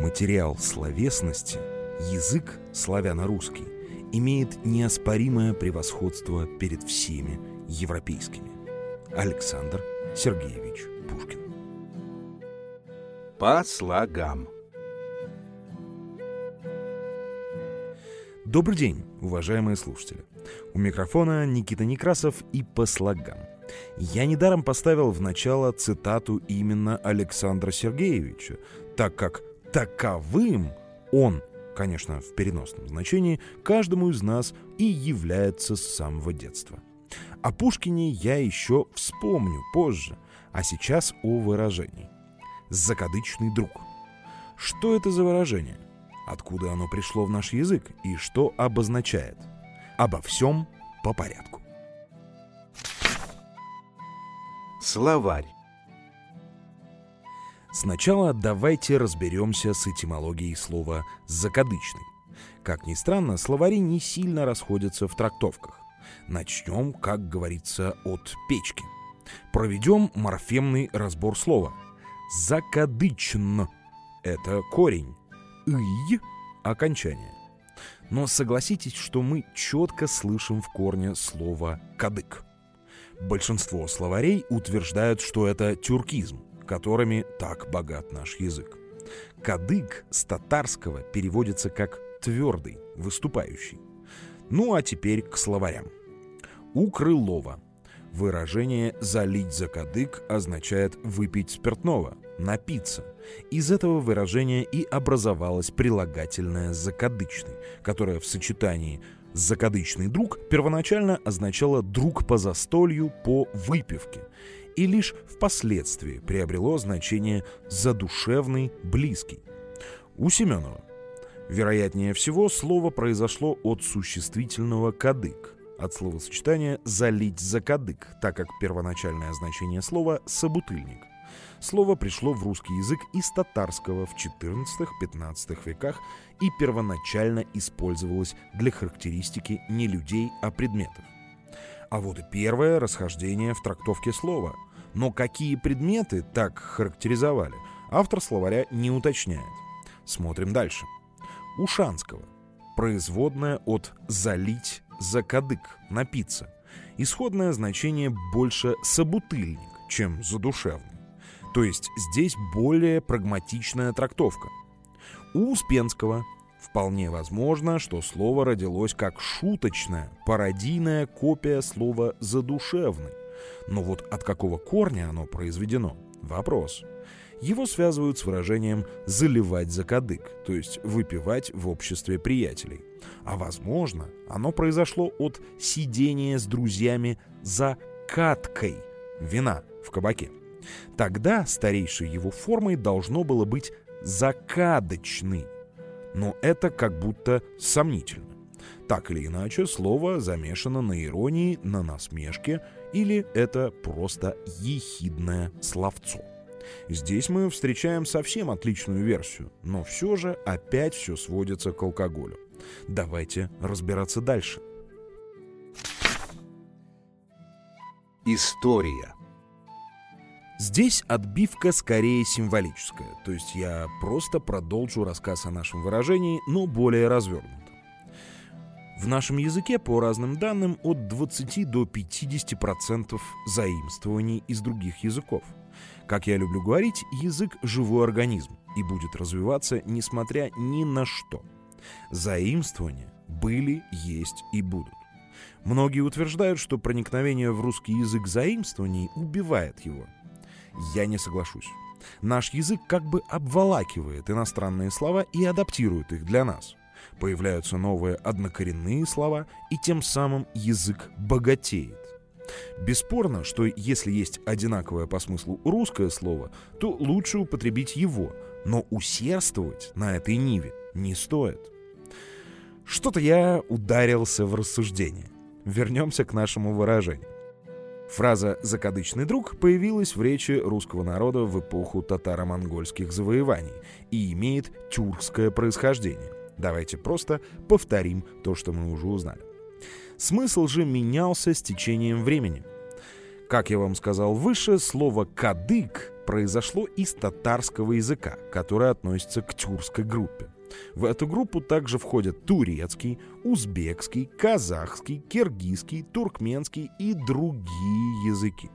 материал словесности, язык славяно-русский имеет неоспоримое превосходство перед всеми европейскими. Александр Сергеевич Пушкин. По слогам. Добрый день, уважаемые слушатели. У микрофона Никита Некрасов и по слогам. Я недаром поставил в начало цитату именно Александра Сергеевича, так как таковым он, конечно, в переносном значении, каждому из нас и является с самого детства. О Пушкине я еще вспомню позже, а сейчас о выражении. «Закадычный друг». Что это за выражение? Откуда оно пришло в наш язык и что обозначает? Обо всем по порядку. Словарь. Сначала давайте разберемся с этимологией слова «закадычный». Как ни странно, словари не сильно расходятся в трактовках. Начнем, как говорится, от печки. Проведем морфемный разбор слова. «Закадычн» — это корень. «ый» — окончание. Но согласитесь, что мы четко слышим в корне слово «кадык». Большинство словарей утверждают, что это тюркизм, которыми так богат наш язык. Кадык с татарского переводится как «твердый», «выступающий». Ну а теперь к словарям. У Крылова выражение «залить за кадык» означает «выпить спиртного», «напиться». Из этого выражения и образовалось прилагательное «закадычный», которое в сочетании «закадычный друг» первоначально означало «друг по застолью, по выпивке», и лишь впоследствии приобрело значение «задушевный, близкий». У Семенова, вероятнее всего, слово произошло от существительного «кадык», от словосочетания «залить за кадык», так как первоначальное значение слова «собутыльник». Слово пришло в русский язык из татарского в XIV-XV веках и первоначально использовалось для характеристики не людей, а предметов. А вот и первое расхождение в трактовке слова. Но какие предметы так характеризовали, автор словаря не уточняет. Смотрим дальше. Ушанского. Производная от «залить», «закадык», «напиться». Исходное значение больше «собутыльник», чем «задушевный». То есть здесь более прагматичная трактовка. У Успенского Вполне возможно, что слово родилось как шуточная, пародийная копия слова «задушевный». Но вот от какого корня оно произведено? Вопрос. Его связывают с выражением «заливать за кадык», то есть выпивать в обществе приятелей. А возможно, оно произошло от сидения с друзьями за каткой вина в кабаке. Тогда старейшей его формой должно было быть «закадочный», но это как будто сомнительно. Так или иначе, слово замешано на иронии, на насмешке, или это просто ехидное словцо. Здесь мы встречаем совсем отличную версию, но все же опять все сводится к алкоголю. Давайте разбираться дальше. История. Здесь отбивка скорее символическая, то есть я просто продолжу рассказ о нашем выражении, но более развернуто. В нашем языке, по разным данным, от 20 до 50% заимствований из других языков. Как я люблю говорить, язык – живой организм и будет развиваться, несмотря ни на что. Заимствования были, есть и будут. Многие утверждают, что проникновение в русский язык заимствований убивает его – я не соглашусь. Наш язык как бы обволакивает иностранные слова и адаптирует их для нас. Появляются новые однокоренные слова, и тем самым язык богатеет. Бесспорно, что если есть одинаковое по смыслу русское слово, то лучше употребить его, но усердствовать на этой ниве не стоит. Что-то я ударился в рассуждение. Вернемся к нашему выражению. Фраза «закадычный друг» появилась в речи русского народа в эпоху татаро-монгольских завоеваний и имеет тюркское происхождение. Давайте просто повторим то, что мы уже узнали. Смысл же менялся с течением времени. Как я вам сказал выше, слово «кадык» произошло из татарского языка, который относится к тюркской группе. В эту группу также входят турецкий, узбекский, казахский, киргизский, туркменский и другие языки.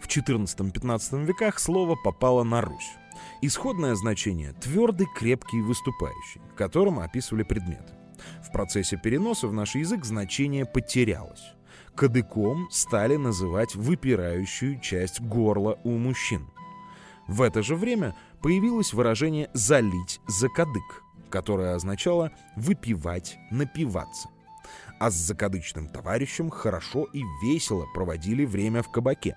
В XIV-XV веках слово попало на Русь. Исходное значение – твердый, крепкий, выступающий, которым описывали предметы. В процессе переноса в наш язык значение потерялось. Кадыком стали называть выпирающую часть горла у мужчин. В это же время появилось выражение «залить за кадык», которое означало «выпивать, напиваться». А с закадычным товарищем хорошо и весело проводили время в кабаке.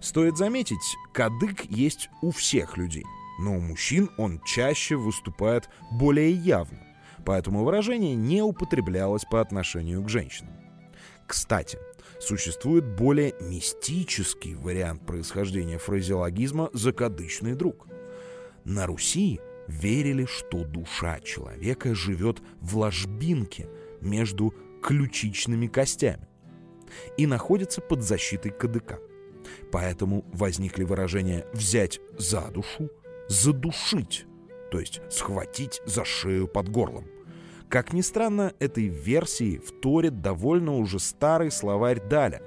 Стоит заметить, кадык есть у всех людей, но у мужчин он чаще выступает более явно, поэтому выражение не употреблялось по отношению к женщинам. Кстати, существует более мистический вариант происхождения фразеологизма «закадычный друг». На Руси верили, что душа человека живет в ложбинке между ключичными костями и находится под защитой кадыка. Поэтому возникли выражения «взять за душу», «задушить», то есть схватить за шею под горлом. Как ни странно, этой версии вторит довольно уже старый словарь Даля.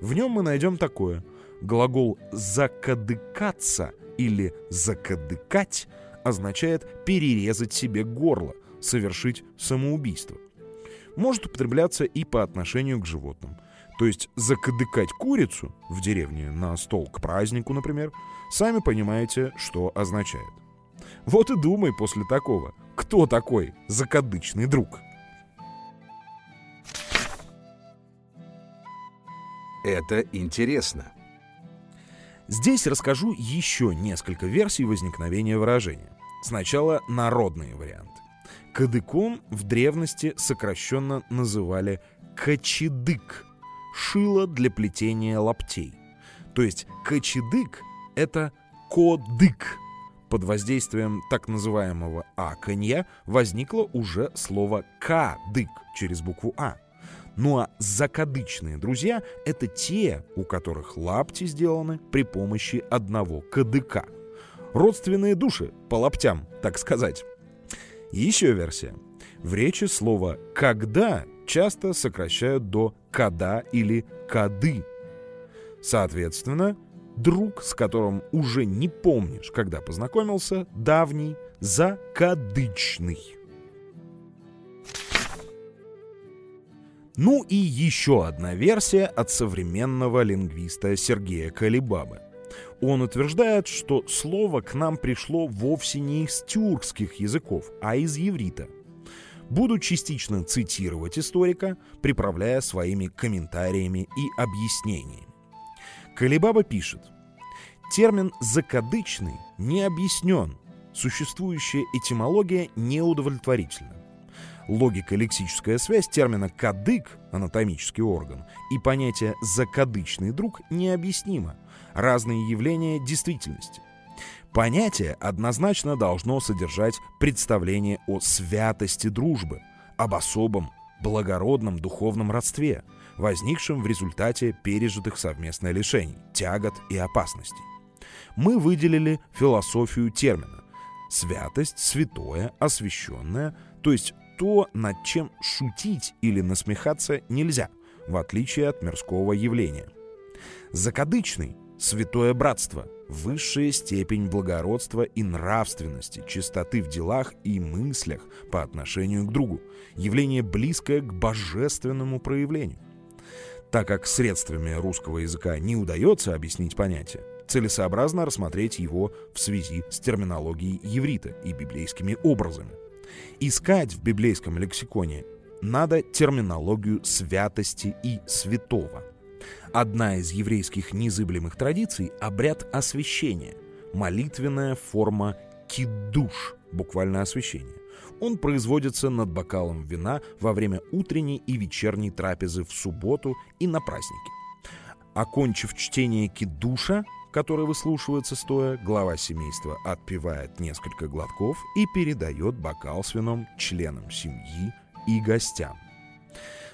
В нем мы найдем такое. Глагол «закадыкаться» или «закадыкать» означает перерезать себе горло, совершить самоубийство. Может употребляться и по отношению к животным – то есть закадыкать курицу в деревне на стол к празднику, например, сами понимаете, что означает. Вот и думай после такого, кто такой закадычный друг. Это интересно. Здесь расскажу еще несколько версий возникновения выражения. Сначала народные варианты. Кадыком в древности сокращенно называли кочедык – шило для плетения лаптей. То есть кочедык — это кодык. Под воздействием так называемого аканья возникло уже слово кадык через букву А. Ну а закадычные друзья — это те, у которых лапти сделаны при помощи одного кадыка. Родственные души по лаптям, так сказать. Еще версия. В речи слово «когда» часто сокращают до «када» или «кады». Соответственно, друг, с которым уже не помнишь, когда познакомился, давний, закадычный. Ну и еще одна версия от современного лингвиста Сергея Калибабы. Он утверждает, что слово к нам пришло вовсе не из тюркских языков, а из еврита – буду частично цитировать историка, приправляя своими комментариями и объяснениями. Калибаба пишет, термин «закадычный» не объяснен, существующая этимология неудовлетворительна. Логико-лексическая связь термина «кадык» — анатомический орган, и понятия «закадычный друг» необъяснима. Разные явления действительности. Понятие однозначно должно содержать представление о святости дружбы, об особом, благородном духовном родстве, возникшем в результате пережитых совместных лишений, тягот и опасностей. Мы выделили философию термина. Святость, святое, освященное, то есть то, над чем шутить или насмехаться нельзя, в отличие от мирского явления. Закадычный – святое братство – высшая степень благородства и нравственности, чистоты в делах и мыслях по отношению к другу, явление близкое к божественному проявлению. Так как средствами русского языка не удается объяснить понятие, целесообразно рассмотреть его в связи с терминологией еврита и библейскими образами. Искать в библейском лексиконе надо терминологию святости и святого – Одна из еврейских незыблемых традиций – обряд освящения, молитвенная форма кидуш, буквально освящение. Он производится над бокалом вина во время утренней и вечерней трапезы в субботу и на праздники. Окончив чтение кидуша, который выслушивается стоя, глава семейства отпивает несколько глотков и передает бокал с вином членам семьи и гостям.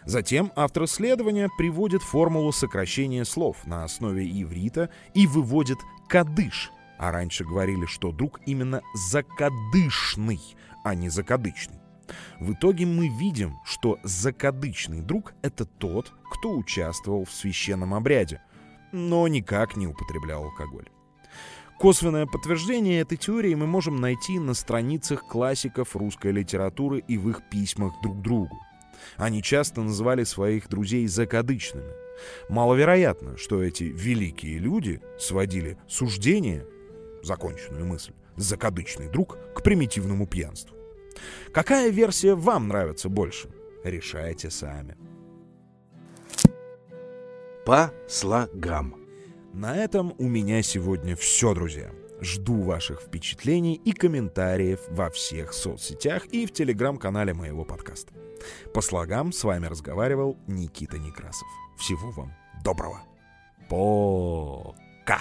Затем автор исследования приводит формулу сокращения слов на основе иврита и выводит «кадыш», а раньше говорили, что друг именно закадышный, а не закадычный. В итоге мы видим, что закадычный друг — это тот, кто участвовал в священном обряде, но никак не употреблял алкоголь. Косвенное подтверждение этой теории мы можем найти на страницах классиков русской литературы и в их письмах друг другу. Они часто называли своих друзей закадычными. Маловероятно, что эти великие люди сводили суждение, законченную мысль, закадычный друг к примитивному пьянству. Какая версия вам нравится больше? Решайте сами. По слогам. На этом у меня сегодня все, друзья. Жду ваших впечатлений и комментариев во всех соцсетях и в телеграм-канале моего подкаста. По слогам с вами разговаривал Никита Некрасов. Всего вам доброго. Пока!